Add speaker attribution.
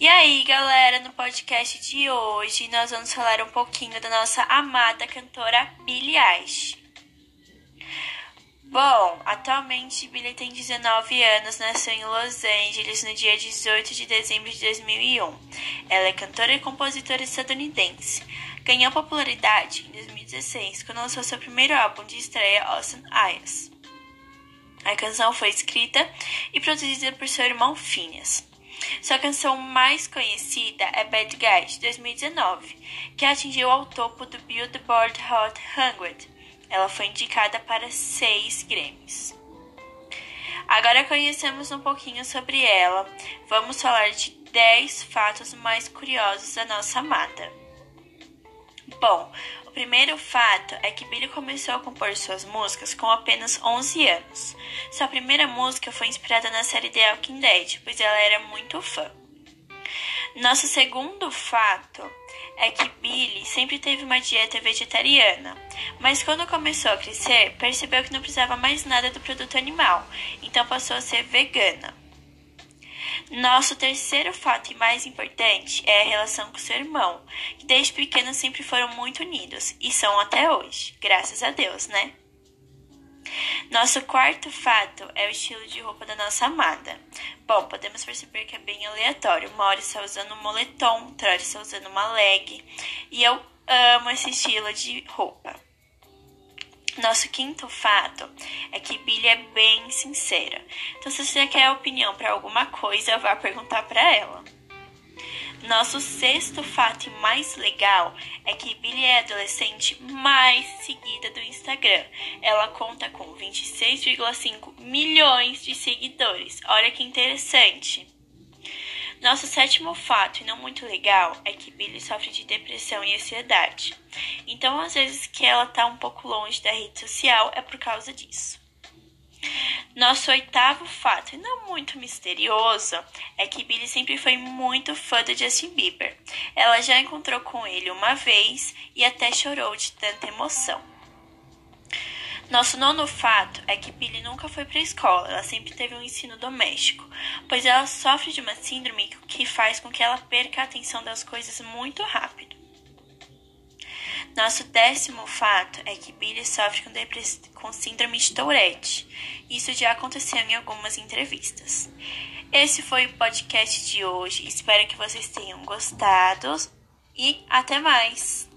Speaker 1: E aí, galera, no podcast de hoje nós vamos falar um pouquinho da nossa amada cantora Billie Eilish. Bom, atualmente Billie tem 19 anos, nasceu em Los Angeles no dia 18 de dezembro de 2001. Ela é cantora e compositora estadunidense. Ganhou popularidade em 2016 quando lançou seu primeiro álbum de estreia, Awesome Eyes. A canção foi escrita e produzida por seu irmão Phineas. Sua canção mais conhecida é Bad Guy, de 2019, que atingiu ao topo do Billboard Hot 100. Ela foi indicada para seis Grammys. Agora conhecemos um pouquinho sobre ela. Vamos falar de 10 fatos mais curiosos da nossa amada. Bom, o primeiro fato é que Billy começou a compor suas músicas com apenas 11 anos. Sua primeira música foi inspirada na série The Walking Dead, pois ela era muito fã. Nosso segundo fato é que Billy sempre teve uma dieta vegetariana, mas quando começou a crescer, percebeu que não precisava mais nada do produto animal, então passou a ser vegana. Nosso terceiro fato e mais importante é a relação com seu irmão, que desde pequeno sempre foram muito unidos e são até hoje, graças a Deus, né? Nosso quarto fato é o estilo de roupa da nossa amada. Bom, podemos perceber que é bem aleatório. Uma hora está usando um moletom, outra hora está usando uma leg. E eu amo esse estilo de roupa. Nosso quinto fato é que Billy é bem sincera. Então, se você quer opinião para alguma coisa, vá perguntar para ela. Nosso sexto fato e mais legal é que Billy é a adolescente mais seguida do Instagram. Ela conta com 26,5 milhões de seguidores. Olha que interessante. Nosso sétimo fato, e não muito legal, é que Billy sofre de depressão e ansiedade. Então, às vezes que ela tá um pouco longe da rede social é por causa disso. Nosso oitavo fato, e não muito misterioso, é que Billy sempre foi muito fã do Justin Bieber. Ela já encontrou com ele uma vez e até chorou de tanta emoção. Nosso nono fato é que Billy nunca foi para a escola, ela sempre teve um ensino doméstico, pois ela sofre de uma síndrome que faz com que ela perca a atenção das coisas muito rápido. Nosso décimo fato é que Billy sofre com, com síndrome de Tourette. Isso já aconteceu em algumas entrevistas. Esse foi o podcast de hoje. Espero que vocês tenham gostado e até mais!